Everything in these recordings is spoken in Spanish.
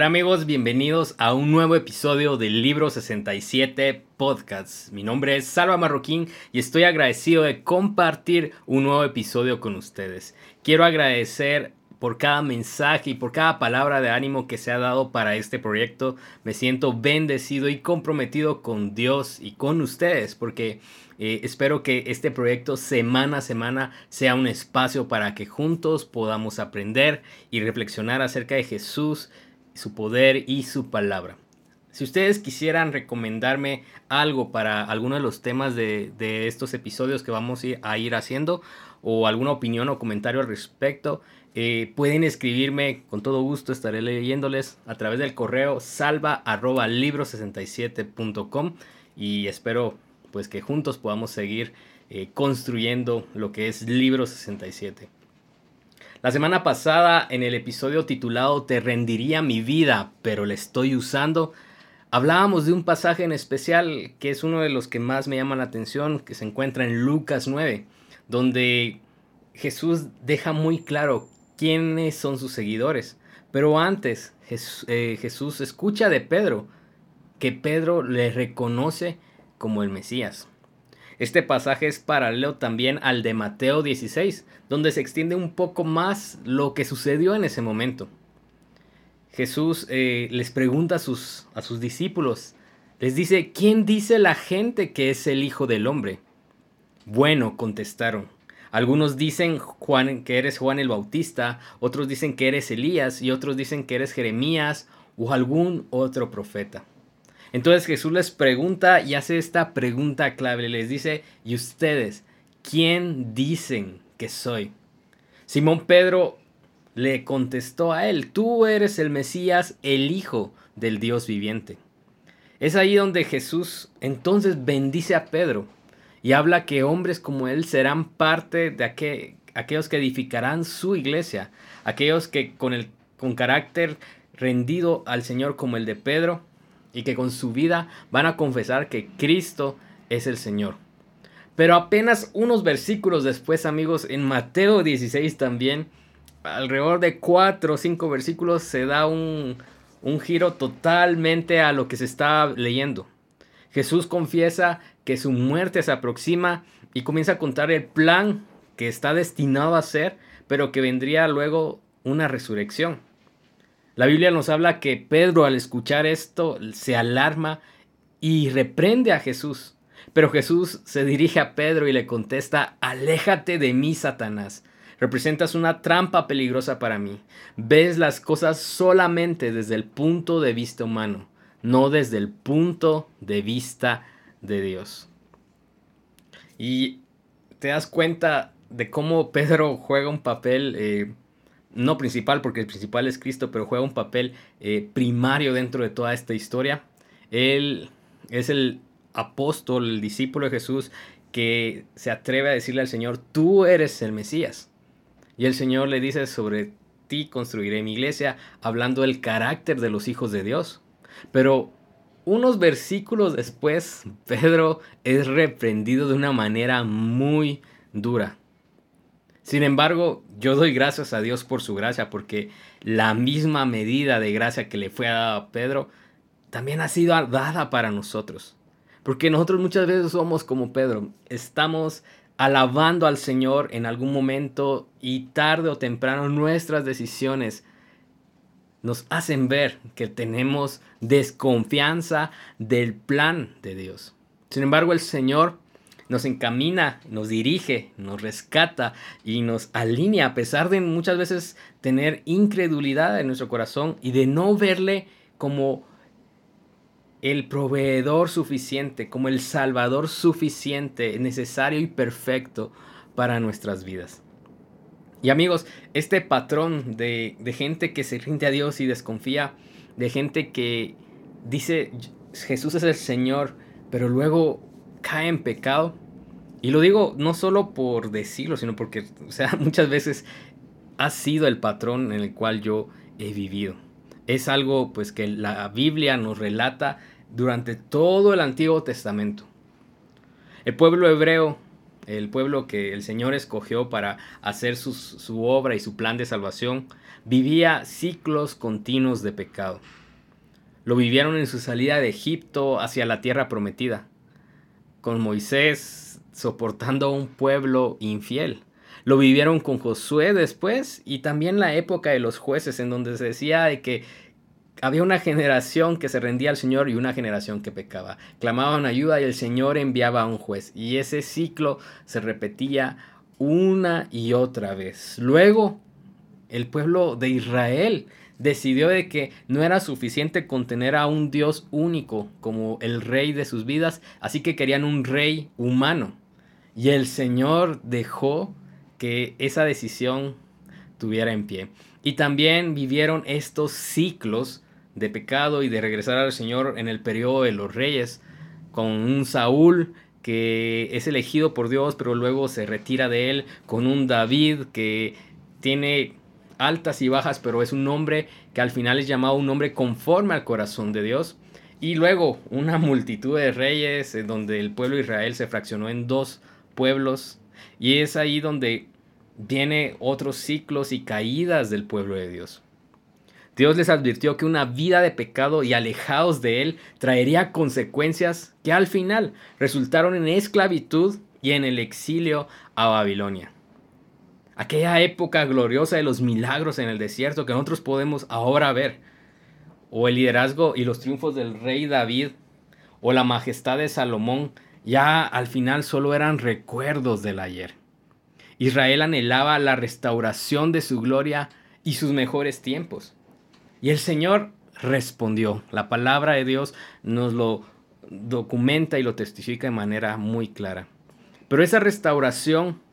Hola amigos, bienvenidos a un nuevo episodio del Libro 67 Podcast. Mi nombre es Salva Marroquín y estoy agradecido de compartir un nuevo episodio con ustedes. Quiero agradecer por cada mensaje y por cada palabra de ánimo que se ha dado para este proyecto. Me siento bendecido y comprometido con Dios y con ustedes porque eh, espero que este proyecto semana a semana sea un espacio para que juntos podamos aprender y reflexionar acerca de Jesús su poder y su palabra. Si ustedes quisieran recomendarme algo para alguno de los temas de, estos episodios que vamos a ir haciendo o alguna opinión o comentario al respecto, eh, pueden escribirme con todo gusto, estaré leyéndoles a través del correo salva libro67.com y espero pues que juntos podamos seguir eh, construyendo lo que es Libro 67. La semana pasada, en el episodio titulado Te rendiría mi vida, pero la estoy usando, hablábamos de un pasaje en especial que es uno de los que más me llama la atención, que se encuentra en Lucas 9, donde Jesús deja muy claro quiénes son sus seguidores. Pero antes, eh, Jesús escucha de Pedro que Pedro le reconoce como el Mesías. Este pasaje es paralelo también al de Mateo 16, donde se extiende un poco más lo que sucedió en ese momento. Jesús eh, les pregunta a sus, a sus discípulos, les dice, ¿quién dice la gente que es el Hijo del Hombre? Bueno, contestaron. Algunos dicen Juan, que eres Juan el Bautista, otros dicen que eres Elías y otros dicen que eres Jeremías o algún otro profeta. Entonces Jesús les pregunta y hace esta pregunta clave. Les dice, ¿y ustedes quién dicen que soy? Simón Pedro le contestó a él, tú eres el Mesías, el Hijo del Dios viviente. Es ahí donde Jesús entonces bendice a Pedro y habla que hombres como él serán parte de aquellos que edificarán su iglesia, aquellos que con, el, con carácter rendido al Señor como el de Pedro, y que con su vida van a confesar que Cristo es el Señor. Pero apenas unos versículos después, amigos, en Mateo 16 también, alrededor de 4 o 5 versículos, se da un, un giro totalmente a lo que se está leyendo. Jesús confiesa que su muerte se aproxima y comienza a contar el plan que está destinado a ser, pero que vendría luego una resurrección. La Biblia nos habla que Pedro al escuchar esto se alarma y reprende a Jesús. Pero Jesús se dirige a Pedro y le contesta, aléjate de mí, Satanás. Representas una trampa peligrosa para mí. Ves las cosas solamente desde el punto de vista humano, no desde el punto de vista de Dios. Y te das cuenta de cómo Pedro juega un papel eh, no principal, porque el principal es Cristo, pero juega un papel eh, primario dentro de toda esta historia. Él es el apóstol, el discípulo de Jesús, que se atreve a decirle al Señor, tú eres el Mesías. Y el Señor le dice, sobre ti construiré mi iglesia, hablando del carácter de los hijos de Dios. Pero unos versículos después, Pedro es reprendido de una manera muy dura. Sin embargo, yo doy gracias a Dios por su gracia, porque la misma medida de gracia que le fue dada a Pedro, también ha sido dada para nosotros. Porque nosotros muchas veces somos como Pedro, estamos alabando al Señor en algún momento y tarde o temprano nuestras decisiones nos hacen ver que tenemos desconfianza del plan de Dios. Sin embargo, el Señor nos encamina, nos dirige, nos rescata y nos alinea a pesar de muchas veces tener incredulidad en nuestro corazón y de no verle como el proveedor suficiente, como el salvador suficiente, necesario y perfecto para nuestras vidas. Y amigos, este patrón de, gente que se rinde a Dios y desconfía, de gente que dice Jesús es el Señor, pero luego cae en pecado. Y lo digo no solo por decirlo, sino porque, o sea, muchas veces ha sido el patrón en el cual yo he vivido. Es algo pues que la Biblia nos relata durante todo el Antiguo Testamento. El pueblo hebreo el pueblo que el Señor escogió para hacer su obra y su plan de salvación, vivía ciclos continuos de pecado. Lo vivieron en su salida de Egipto hacia la tierra prometida, con Moisés soportando a un pueblo infiel. Lo vivieron con Josué después y también la época de los jueces en donde se decía de que había una generación que se rendía al Señor y una generación que pecaba. Clamaban ayuda y el Señor enviaba a un juez. Y ese ciclo se repetía una y otra vez. Luego, el pueblo de Israel decidió de que no era suficiente contener a un Dios único como el rey de sus vidas, así que querían un rey humano. Y el Señor dejó que esa decisión tuviera en pie. Y también vivieron estos ciclos de pecado y de regresar al Señor en el periodo de los reyes, con un Saúl que es elegido por Dios, pero luego se retira de él, con un David que tiene altas y bajas, pero es un hombre que al final es llamado un hombre conforme al corazón de Dios. Y luego una multitud de reyes, en donde el pueblo de Israel se fraccionó en dos pueblos. Y es ahí donde viene otros ciclos y caídas del pueblo de Dios. Dios les advirtió que una vida de pecado y alejados de Él traería consecuencias que al final resultaron en esclavitud y en el exilio a Babilonia. Aquella época gloriosa de los milagros en el desierto que nosotros podemos ahora ver, o el liderazgo y los triunfos del rey David, o la majestad de Salomón, ya al final solo eran recuerdos del ayer. Israel anhelaba la restauración de su gloria y sus mejores tiempos. Y el Señor respondió. La palabra de Dios nos lo documenta y lo testifica de manera muy clara. Pero esa restauración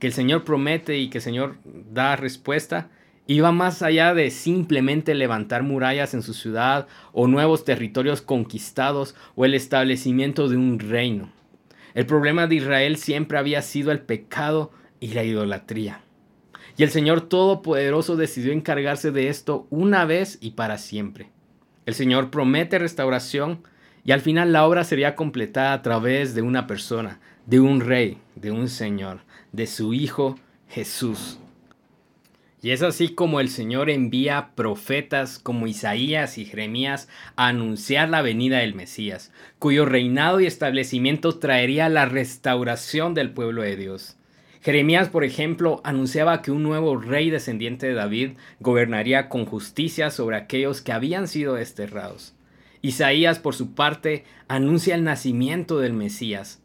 que el Señor promete y que el Señor da respuesta, iba más allá de simplemente levantar murallas en su ciudad o nuevos territorios conquistados o el establecimiento de un reino. El problema de Israel siempre había sido el pecado y la idolatría. Y el Señor Todopoderoso decidió encargarse de esto una vez y para siempre. El Señor promete restauración y al final la obra sería completada a través de una persona, de un rey, de un Señor, de su Hijo Jesús. Y es así como el Señor envía profetas como Isaías y Jeremías a anunciar la venida del Mesías, cuyo reinado y establecimiento traería la restauración del pueblo de Dios. Jeremías, por ejemplo, anunciaba que un nuevo rey descendiente de David gobernaría con justicia sobre aquellos que habían sido desterrados. Isaías, por su parte, anuncia el nacimiento del Mesías,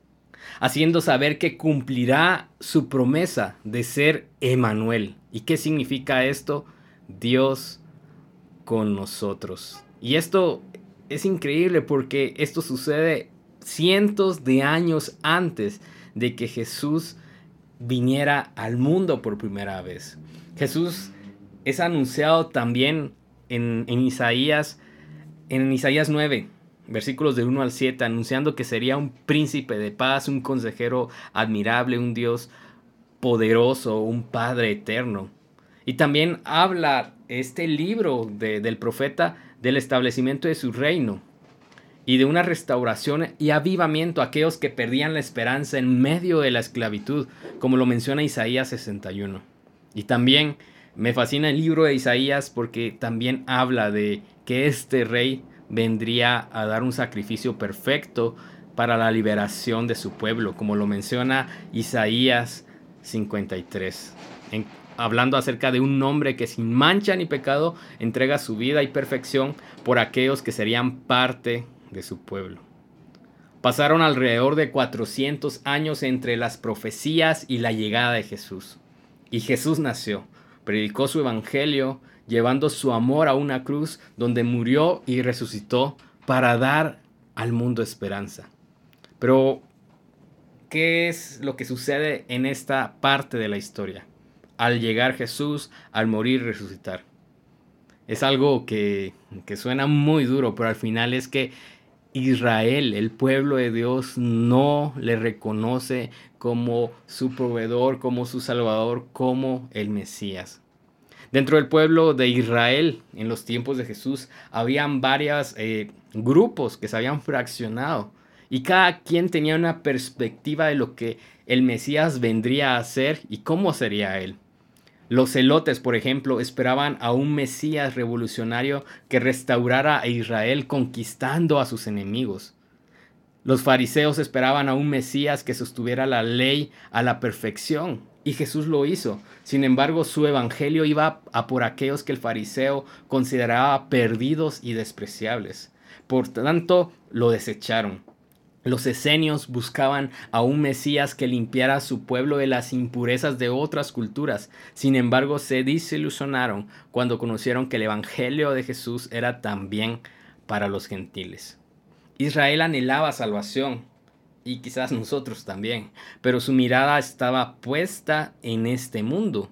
haciendo saber que cumplirá su promesa de ser Emanuel. ¿Y qué significa esto? Dios con nosotros. Y esto es increíble porque esto sucede cientos de años antes de que Jesús viniera al mundo por primera vez. Jesús es anunciado también en, Isaías, en Isaías 9, versículos de 1 al 7, anunciando que sería un príncipe de paz, un consejero admirable, un Dios poderoso, un Padre eterno. Y también habla este libro del profeta del establecimiento de su reino y de una restauración y avivamiento a aquellos que perdían la esperanza en medio de la esclavitud, como lo menciona Isaías 61. Y también me fascina el libro de Isaías porque también habla de que este rey vendría a dar un sacrificio perfecto para la liberación de su pueblo, como lo menciona Isaías 53, hablando acerca de un hombre que sin mancha ni pecado entrega su vida y perfección por aquellos que serían parte de su pueblo. Pasaron alrededor de 400 años entre las profecías y la llegada de Jesús. Y Jesús nació, predicó su evangelio, llevando su amor a una cruz donde murió y resucitó para dar al mundo esperanza. Pero, ¿qué es lo que sucede en esta parte de la historia? Al llegar Jesús, al morir y resucitar. Es algo que, que suena muy duro, pero al final es que Israel, el pueblo de Dios, no le reconoce como su proveedor, como su salvador, como el Mesías. Dentro del pueblo de Israel, en los tiempos de Jesús, habían varios eh, grupos que se habían fraccionado y cada quien tenía una perspectiva de lo que el Mesías vendría a hacer y cómo sería él. Los celotes, por ejemplo, esperaban a un Mesías revolucionario que restaurara a Israel conquistando a sus enemigos. Los fariseos esperaban a un Mesías que sostuviera la ley a la perfección, y Jesús lo hizo. Sin embargo, su evangelio iba a por aquellos que el fariseo consideraba perdidos y despreciables. Por tanto, lo desecharon. Los esenios buscaban a un Mesías que limpiara a su pueblo de las impurezas de otras culturas. Sin embargo, se desilusionaron cuando conocieron que el Evangelio de Jesús era también para los gentiles. Israel anhelaba salvación, y quizás nosotros también, pero su mirada estaba puesta en este mundo.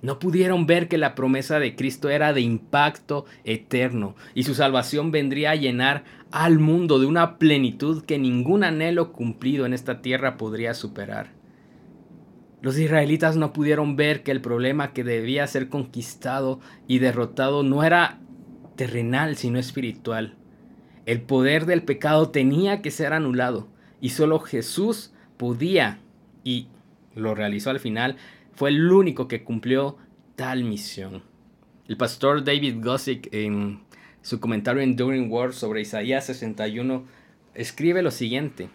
No pudieron ver que la promesa de Cristo era de impacto eterno y su salvación vendría a llenar al mundo de una plenitud que ningún anhelo cumplido en esta tierra podría superar. Los israelitas no pudieron ver que el problema que debía ser conquistado y derrotado no era terrenal, sino espiritual. El poder del pecado tenía que ser anulado y solo Jesús podía, y lo realizó al final, fue el único que cumplió tal misión. El pastor David Gossick en su comentario en During Wars sobre Isaías 61 escribe lo siguiente.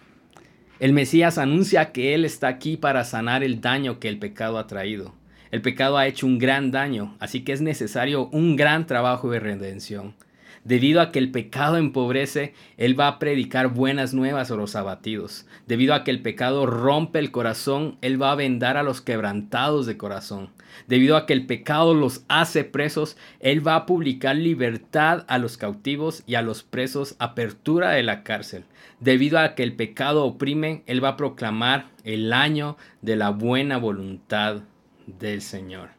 El Mesías anuncia que Él está aquí para sanar el daño que el pecado ha traído. El pecado ha hecho un gran daño, así que es necesario un gran trabajo de redención. Debido a que el pecado empobrece, Él va a predicar buenas nuevas a los abatidos. Debido a que el pecado rompe el corazón, Él va a vendar a los quebrantados de corazón. Debido a que el pecado los hace presos, Él va a publicar libertad a los cautivos y a los presos, apertura de la cárcel. Debido a que el pecado oprime, Él va a proclamar el año de la buena voluntad del Señor.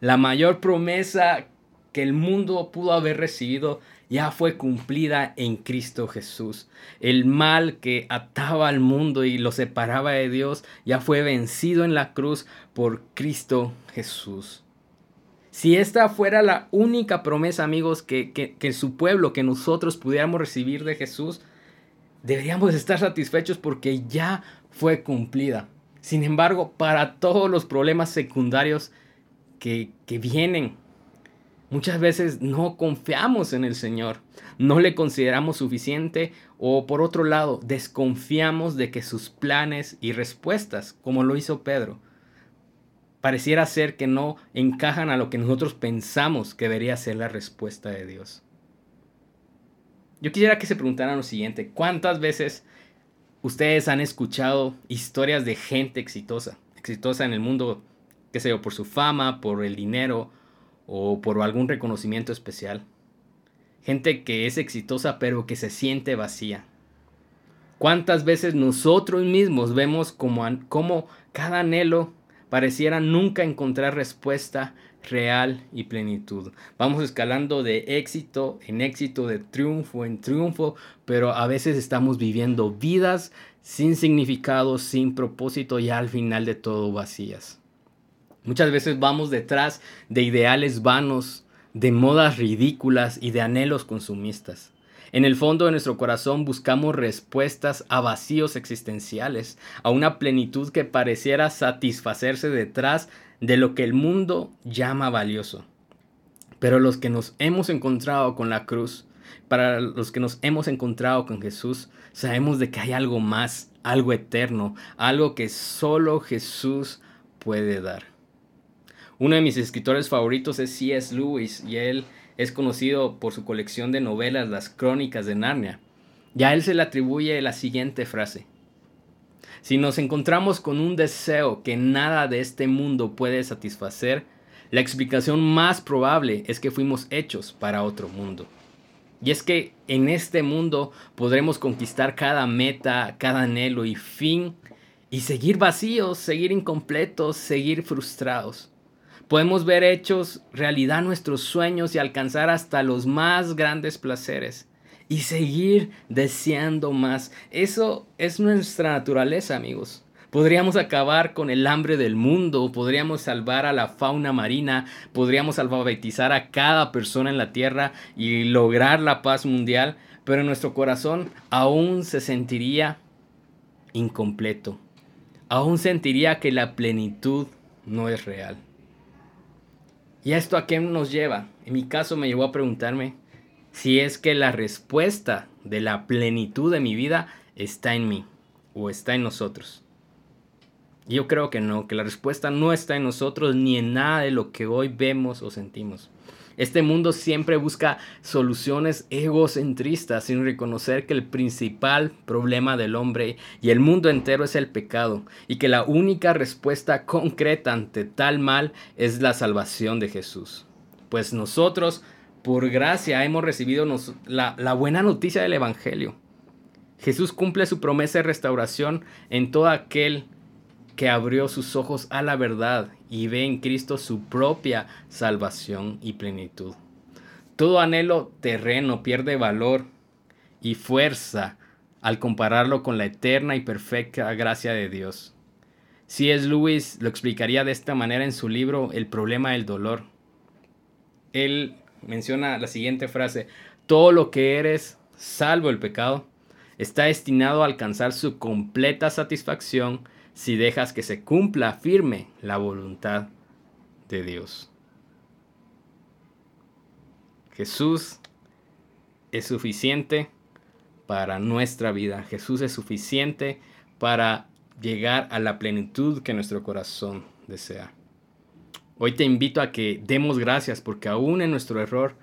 La mayor promesa que el mundo pudo haber recibido ya fue cumplida en Cristo Jesús. El mal que ataba al mundo y lo separaba de Dios ya fue vencido en la cruz por Cristo Jesús. Si esta fuera la única promesa, amigos, que, que, su pueblo, que nosotros pudiéramos recibir de Jesús, deberíamos estar satisfechos porque ya fue cumplida. Sin embargo, para todos los problemas secundarios que, que vienen Muchas veces no confiamos en el Señor, no le consideramos suficiente o por otro lado desconfiamos de que sus planes y respuestas, como lo hizo Pedro, pareciera ser que no encajan a lo que nosotros pensamos que debería ser la respuesta de Dios. Yo quisiera que se preguntaran lo siguiente, ¿cuántas veces ustedes han escuchado historias de gente exitosa, exitosa en el mundo, qué sé yo, por su fama, por el dinero, o por algún reconocimiento especial. Gente que es exitosa pero que se siente vacía. ¿Cuántas veces nosotros mismos vemos como, como cada anhelo pareciera nunca encontrar respuesta real y plenitud? Vamos escalando de éxito en éxito, de triunfo en triunfo, pero a veces estamos viviendo vidas sin significado, sin propósito y al final de todo vacías. Muchas veces vamos detrás de ideales vanos, de modas ridículas y de anhelos consumistas. En el fondo de nuestro corazón buscamos respuestas a vacíos existenciales, a una plenitud que pareciera satisfacerse detrás de lo que el mundo llama valioso. Pero los que nos hemos encontrado con la cruz, para los que nos hemos encontrado con Jesús, sabemos de que hay algo más, algo eterno, algo que solo Jesús puede dar. Uno de mis escritores favoritos es C.S. Lewis y él es conocido por su colección de novelas Las Crónicas de Narnia. Y a él se le atribuye la siguiente frase. Si nos encontramos con un deseo que nada de este mundo puede satisfacer, la explicación más probable es que fuimos hechos para otro mundo. Y es que en este mundo podremos conquistar cada meta, cada anhelo y fin, y seguir vacíos, seguir incompletos, seguir frustrados. Podemos ver hechos realidad nuestros sueños y alcanzar hasta los más grandes placeres y seguir deseando más. Eso es nuestra naturaleza, amigos. Podríamos acabar con el hambre del mundo, podríamos salvar a la fauna marina, podríamos alfabetizar a cada persona en la Tierra y lograr la paz mundial, pero en nuestro corazón aún se sentiría incompleto. Aún sentiría que la plenitud no es real. ¿Y esto a qué nos lleva? En mi caso me llevó a preguntarme si es que la respuesta de la plenitud de mi vida está en mí o está en nosotros. Yo creo que no, que la respuesta no está en nosotros ni en nada de lo que hoy vemos o sentimos. Este mundo siempre busca soluciones egocentristas sin reconocer que el principal problema del hombre y el mundo entero es el pecado y que la única respuesta concreta ante tal mal es la salvación de Jesús. Pues nosotros, por gracia, hemos recibido la, la buena noticia del Evangelio. Jesús cumple su promesa de restauración en todo aquel que abrió sus ojos a la verdad y ve en Cristo su propia salvación y plenitud. Todo anhelo terreno pierde valor y fuerza al compararlo con la eterna y perfecta gracia de Dios. Si es Lewis lo explicaría de esta manera en su libro El problema del dolor. Él menciona la siguiente frase, todo lo que eres, salvo el pecado, está destinado a alcanzar su completa satisfacción si dejas que se cumpla firme la voluntad de Dios. Jesús es suficiente para nuestra vida. Jesús es suficiente para llegar a la plenitud que nuestro corazón desea. Hoy te invito a que demos gracias porque aún en nuestro error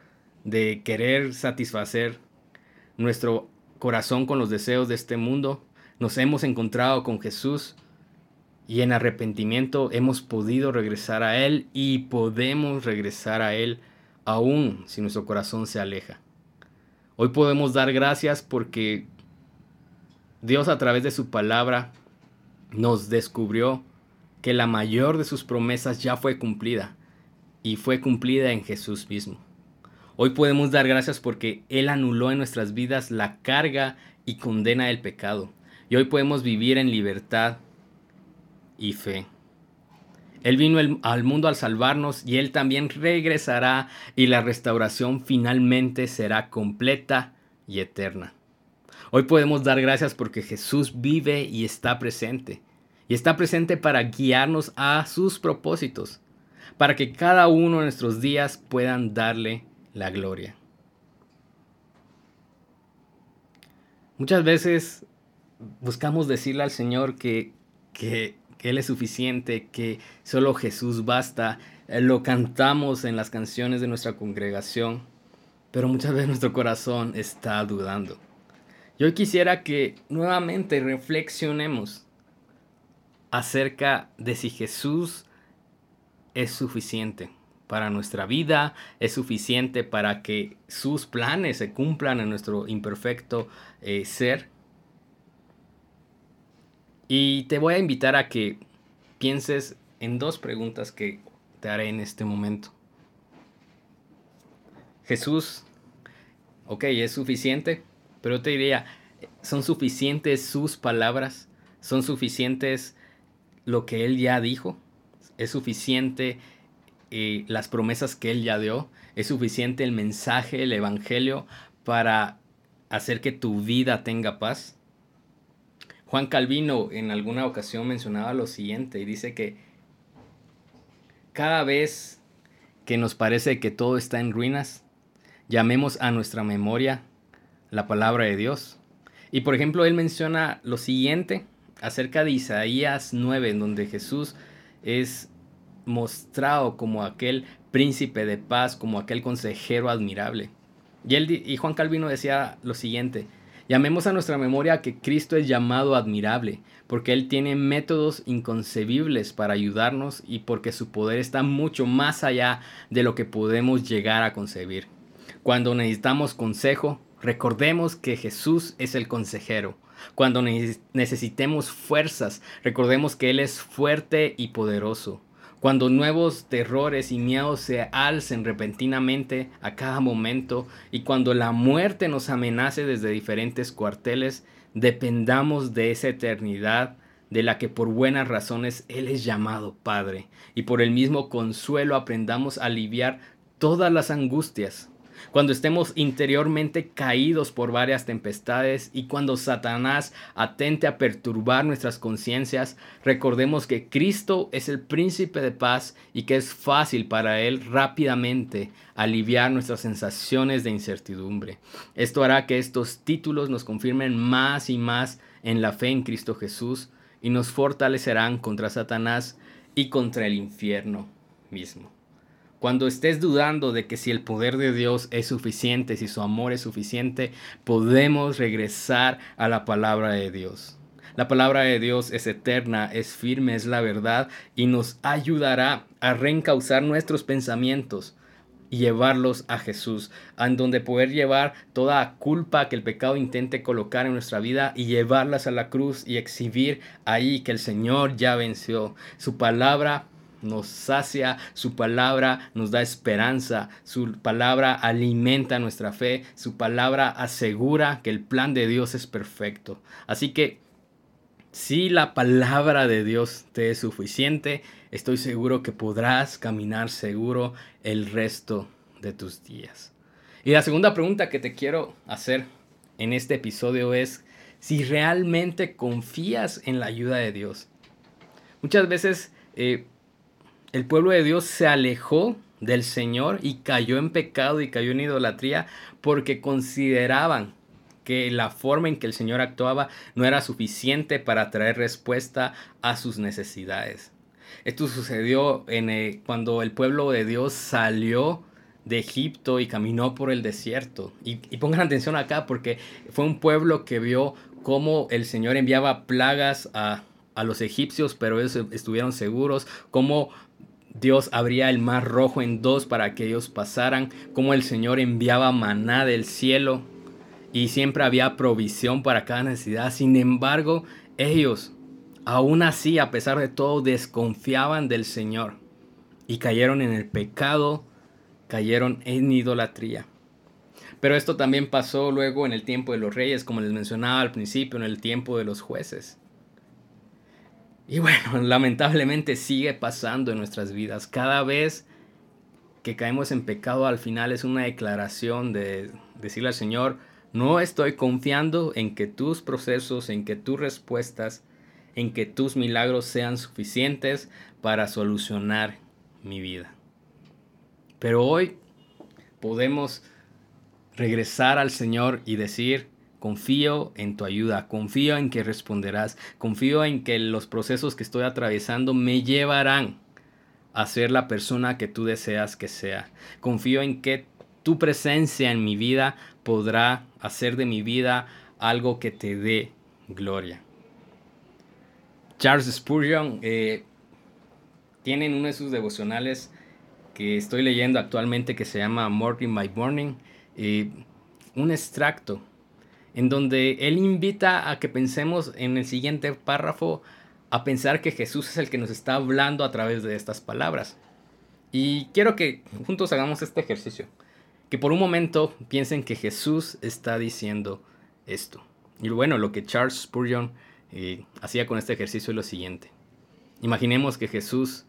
de querer satisfacer nuestro corazón con los deseos de este mundo, nos hemos encontrado con Jesús y en arrepentimiento hemos podido regresar a Él y podemos regresar a Él aún si nuestro corazón se aleja. Hoy podemos dar gracias porque Dios a través de su palabra nos descubrió que la mayor de sus promesas ya fue cumplida y fue cumplida en Jesús mismo. Hoy podemos dar gracias porque Él anuló en nuestras vidas la carga y condena del pecado. Y hoy podemos vivir en libertad y fe. Él vino al mundo al salvarnos y Él también regresará y la restauración finalmente será completa y eterna. Hoy podemos dar gracias porque Jesús vive y está presente. Y está presente para guiarnos a sus propósitos, para que cada uno de nuestros días puedan darle la gloria. Muchas veces buscamos decirle al Señor que, que que Él es suficiente, que solo Jesús basta. Eh, lo cantamos en las canciones de nuestra congregación, pero muchas veces nuestro corazón está dudando. Yo quisiera que nuevamente reflexionemos acerca de si Jesús es suficiente para nuestra vida, es suficiente para que sus planes se cumplan en nuestro imperfecto eh, ser y te voy a invitar a que pienses en dos preguntas que te haré en este momento. Jesús, ok, es suficiente, pero te diría, ¿son suficientes sus palabras? ¿Son suficientes lo que Él ya dijo? ¿Es suficiente eh, las promesas que Él ya dio? ¿Es suficiente el mensaje, el Evangelio para hacer que tu vida tenga paz? Juan Calvino en alguna ocasión mencionaba lo siguiente y dice que cada vez que nos parece que todo está en ruinas, llamemos a nuestra memoria la palabra de Dios. Y por ejemplo, él menciona lo siguiente acerca de Isaías 9, en donde Jesús es mostrado como aquel príncipe de paz, como aquel consejero admirable. Y, él, y Juan Calvino decía lo siguiente, Llamemos a nuestra memoria que Cristo es llamado admirable, porque Él tiene métodos inconcebibles para ayudarnos y porque su poder está mucho más allá de lo que podemos llegar a concebir. Cuando necesitamos consejo, recordemos que Jesús es el consejero. Cuando necesitemos fuerzas, recordemos que Él es fuerte y poderoso. Cuando nuevos terrores y miedos se alcen repentinamente a cada momento y cuando la muerte nos amenace desde diferentes cuarteles, dependamos de esa eternidad de la que por buenas razones Él es llamado Padre, y por el mismo consuelo aprendamos a aliviar todas las angustias, cuando estemos interiormente caídos por varias tempestades y cuando Satanás atente a perturbar nuestras conciencias, recordemos que Cristo es el príncipe de paz y que es fácil para Él rápidamente aliviar nuestras sensaciones de incertidumbre. Esto hará que estos títulos nos confirmen más y más en la fe en Cristo Jesús y nos fortalecerán contra Satanás y contra el infierno mismo. Cuando estés dudando de que si el poder de Dios es suficiente, si su amor es suficiente, podemos regresar a la palabra de Dios. La palabra de Dios es eterna, es firme, es la verdad y nos ayudará a reencauzar nuestros pensamientos y llevarlos a Jesús, en donde poder llevar toda culpa que el pecado intente colocar en nuestra vida y llevarlas a la cruz y exhibir ahí que el Señor ya venció. Su palabra nos sacia, su palabra nos da esperanza, su palabra alimenta nuestra fe, su palabra asegura que el plan de Dios es perfecto. Así que si la palabra de Dios te es suficiente, estoy seguro que podrás caminar seguro el resto de tus días. Y la segunda pregunta que te quiero hacer en este episodio es si realmente confías en la ayuda de Dios. Muchas veces eh, el pueblo de Dios se alejó del Señor y cayó en pecado y cayó en idolatría porque consideraban que la forma en que el Señor actuaba no era suficiente para traer respuesta a sus necesidades. Esto sucedió en cuando el pueblo de Dios salió de Egipto y caminó por el desierto. Y, y, pongan atención acá porque fue un pueblo que vio cómo el Señor enviaba plagas a, a los egipcios, pero ellos estuvieron seguros, cómo Dios abría el mar rojo en dos para que ellos pasaran, como el Señor enviaba maná del cielo y siempre había provisión para cada necesidad. Sin embargo, ellos, aún así, a pesar de todo, desconfiaban del Señor y cayeron en el pecado, cayeron en idolatría. Pero esto también pasó luego en el tiempo de los reyes, como les mencionaba al principio, en el tiempo de los jueces. Y bueno, lamentablemente sigue pasando en nuestras vidas. Cada vez que caemos en pecado al final es una declaración de decirle al Señor, no estoy confiando en que tus procesos, en que tus respuestas, en que tus milagros sean suficientes para solucionar mi vida. Pero hoy podemos regresar al Señor y decir, Confío en tu ayuda, confío en que responderás, confío en que los procesos que estoy atravesando me llevarán a ser la persona que tú deseas que sea. Confío en que tu presencia en mi vida podrá hacer de mi vida algo que te dé gloria. Charles Spurgeon eh, tiene uno de sus devocionales que estoy leyendo actualmente que se llama Morning by Morning, eh, un extracto en donde él invita a que pensemos en el siguiente párrafo, a pensar que Jesús es el que nos está hablando a través de estas palabras. Y quiero que juntos hagamos este ejercicio. Que por un momento piensen que Jesús está diciendo esto. Y bueno, lo que Charles Spurgeon eh, hacía con este ejercicio es lo siguiente. Imaginemos que Jesús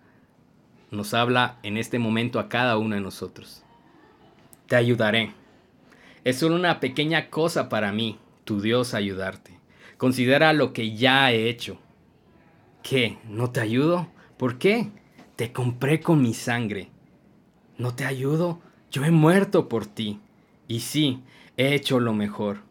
nos habla en este momento a cada uno de nosotros. Te ayudaré es solo una pequeña cosa para mí, tu Dios, ayudarte. Considera lo que ya he hecho. ¿Qué? ¿No te ayudo? ¿Por qué? Te compré con mi sangre. ¿No te ayudo? Yo he muerto por ti. Y sí, he hecho lo mejor.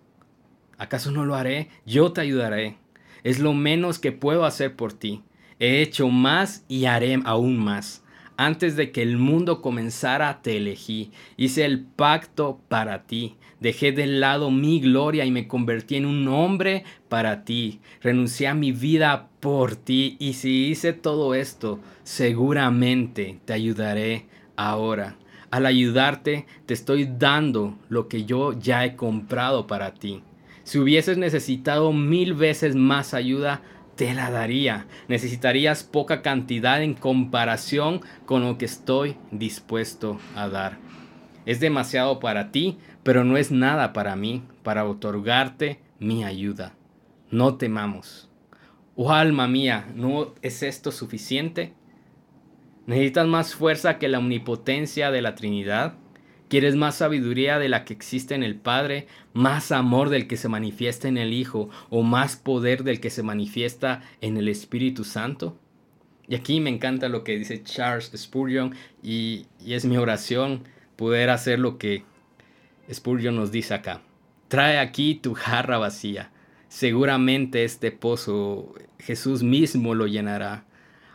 ¿Acaso no lo haré? Yo te ayudaré. Es lo menos que puedo hacer por ti. He hecho más y haré aún más. Antes de que el mundo comenzara, te elegí. Hice el pacto para ti. Dejé de lado mi gloria y me convertí en un hombre para ti. Renuncié a mi vida por ti. Y si hice todo esto, seguramente te ayudaré ahora. Al ayudarte, te estoy dando lo que yo ya he comprado para ti. Si hubieses necesitado mil veces más ayuda, te la daría. Necesitarías poca cantidad en comparación con lo que estoy dispuesto a dar. Es demasiado para ti, pero no es nada para mí, para otorgarte mi ayuda. No temamos. Oh alma mía, ¿no es esto suficiente? ¿Necesitas más fuerza que la omnipotencia de la Trinidad? ¿Quieres más sabiduría de la que existe en el Padre, más amor del que se manifiesta en el Hijo o más poder del que se manifiesta en el Espíritu Santo? Y aquí me encanta lo que dice Charles Spurgeon y, es mi oración poder hacer lo que Spurgeon nos dice acá. Trae aquí tu jarra vacía. Seguramente este pozo Jesús mismo lo llenará.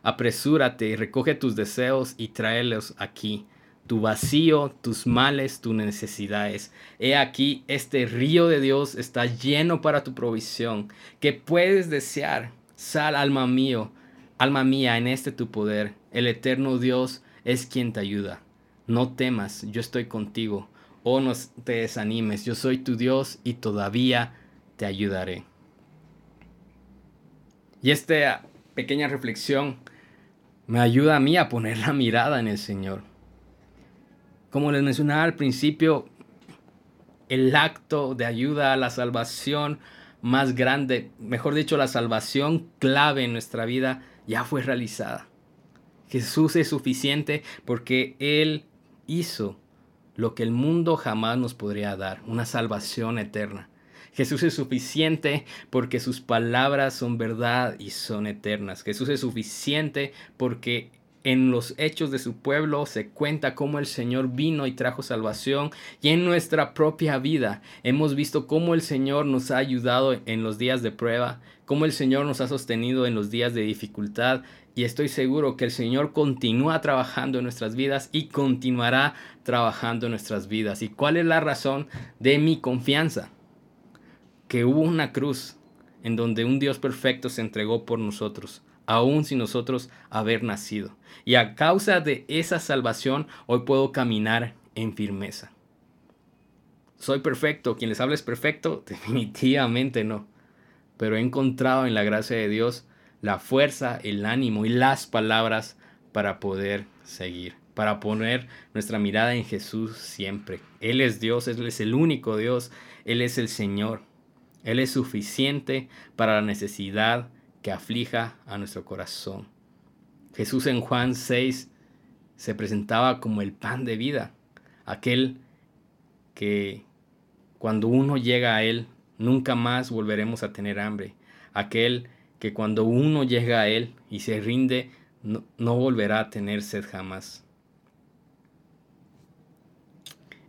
Apresúrate, recoge tus deseos y tráelos aquí tu vacío, tus males, tus necesidades. He aquí, este río de Dios está lleno para tu provisión, que puedes desear. Sal, alma mío, alma mía, en este tu poder. El eterno Dios es quien te ayuda. No temas, yo estoy contigo. Oh, no te desanimes, yo soy tu Dios y todavía te ayudaré. Y esta pequeña reflexión me ayuda a mí a poner la mirada en el Señor como les mencionaba al principio, el acto de ayuda a la salvación más grande, mejor dicho, la salvación clave en nuestra vida ya fue realizada. Jesús es suficiente porque Él hizo lo que el mundo jamás nos podría dar, una salvación eterna. Jesús es suficiente porque sus palabras son verdad y son eternas. Jesús es suficiente porque en los hechos de su pueblo se cuenta cómo el Señor vino y trajo salvación y en nuestra propia vida hemos visto cómo el Señor nos ha ayudado en los días de prueba, cómo el Señor nos ha sostenido en los días de dificultad y estoy seguro que el Señor continúa trabajando en nuestras vidas y continuará trabajando en nuestras vidas. ¿Y cuál es la razón de mi confianza? Que hubo una cruz en donde un Dios perfecto se entregó por nosotros aún sin nosotros haber nacido. Y a causa de esa salvación, hoy puedo caminar en firmeza. ¿Soy perfecto? ¿Quien les habla es perfecto? Definitivamente no. Pero he encontrado en la gracia de Dios la fuerza, el ánimo y las palabras para poder seguir, para poner nuestra mirada en Jesús siempre. Él es Dios, Él es el único Dios, Él es el Señor. Él es suficiente para la necesidad que aflija a nuestro corazón. Jesús en Juan 6 se presentaba como el pan de vida, aquel que cuando uno llega a Él nunca más volveremos a tener hambre, aquel que cuando uno llega a Él y se rinde no, volverá a tener sed jamás.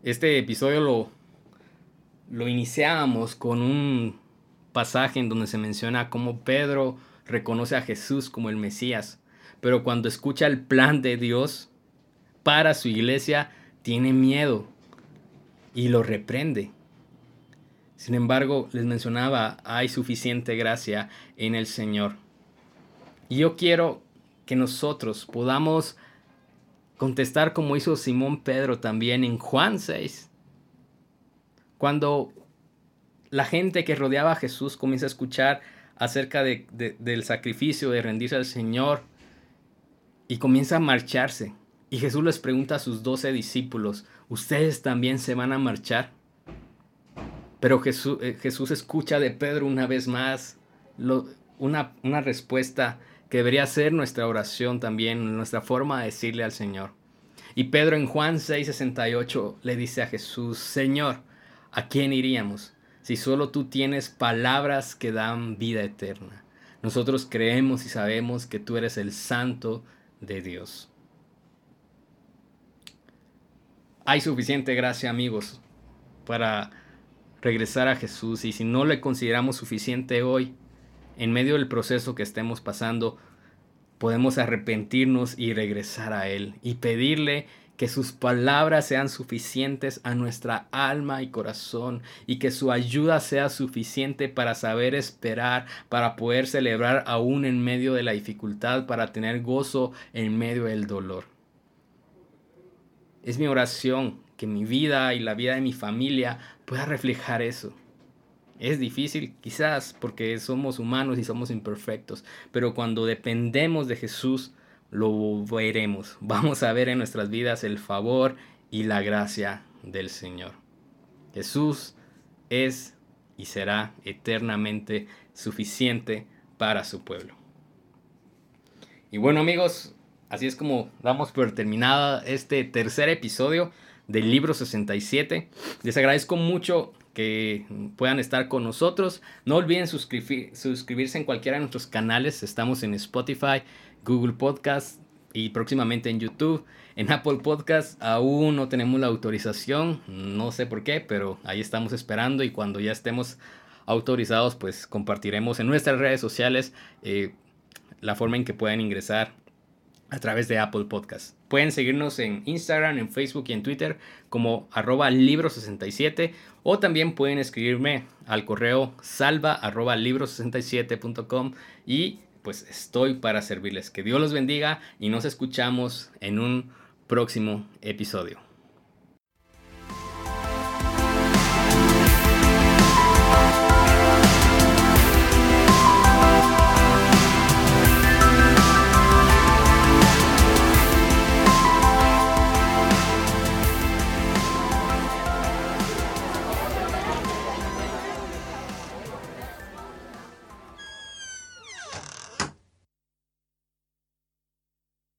Este episodio lo, lo iniciamos con un pasaje en donde se menciona cómo Pedro reconoce a Jesús como el Mesías, pero cuando escucha el plan de Dios para su iglesia, tiene miedo y lo reprende. Sin embargo, les mencionaba, hay suficiente gracia en el Señor. Y yo quiero que nosotros podamos contestar como hizo Simón Pedro también en Juan 6. Cuando la gente que rodeaba a Jesús comienza a escuchar acerca de, del sacrificio, de rendirse al Señor, y comienza a marcharse. Y Jesús les pregunta a sus doce discípulos, ¿ustedes también se van a marchar? Pero Jesús, eh, Jesús escucha de Pedro una vez más una, una respuesta que debería ser nuestra oración también, nuestra forma de decirle al Señor. Y Pedro en Juan 6:68 le dice a Jesús, Señor, ¿a quién iríamos? Si solo tú tienes palabras que dan vida eterna. Nosotros creemos y sabemos que tú eres el santo de Dios. Hay suficiente gracia, amigos, para regresar a Jesús y si no le consideramos suficiente hoy, en medio del proceso que estemos pasando, podemos arrepentirnos y regresar a Él y pedirle que sus palabras sean suficientes a nuestra alma y corazón y que su ayuda sea suficiente para saber esperar, para poder celebrar aún en medio de la dificultad, para tener gozo en medio del dolor. Es mi oración que mi vida y la vida de mi familia pueda reflejar eso. Es difícil quizás porque somos humanos y somos imperfectos, pero cuando dependemos de Jesús, lo veremos. Vamos a ver en nuestras vidas el favor y la gracia del Señor. Jesús es y será eternamente suficiente para su pueblo. Y bueno amigos, así es como damos por terminada este tercer episodio del libro 67. Les agradezco mucho que puedan estar con nosotros. No olviden suscribirse en cualquiera de nuestros canales. Estamos en Spotify, Google Podcast y próximamente en YouTube. En Apple Podcast aún no tenemos la autorización, no sé por qué, pero ahí estamos esperando y cuando ya estemos autorizados, pues compartiremos en nuestras redes sociales eh, la forma en que pueden ingresar a través de Apple Podcast. Pueden seguirnos en Instagram, en Facebook y en Twitter como arroba libro67 o también pueden escribirme al correo salva arroba libro67.com y pues estoy para servirles. Que Dios los bendiga y nos escuchamos en un próximo episodio.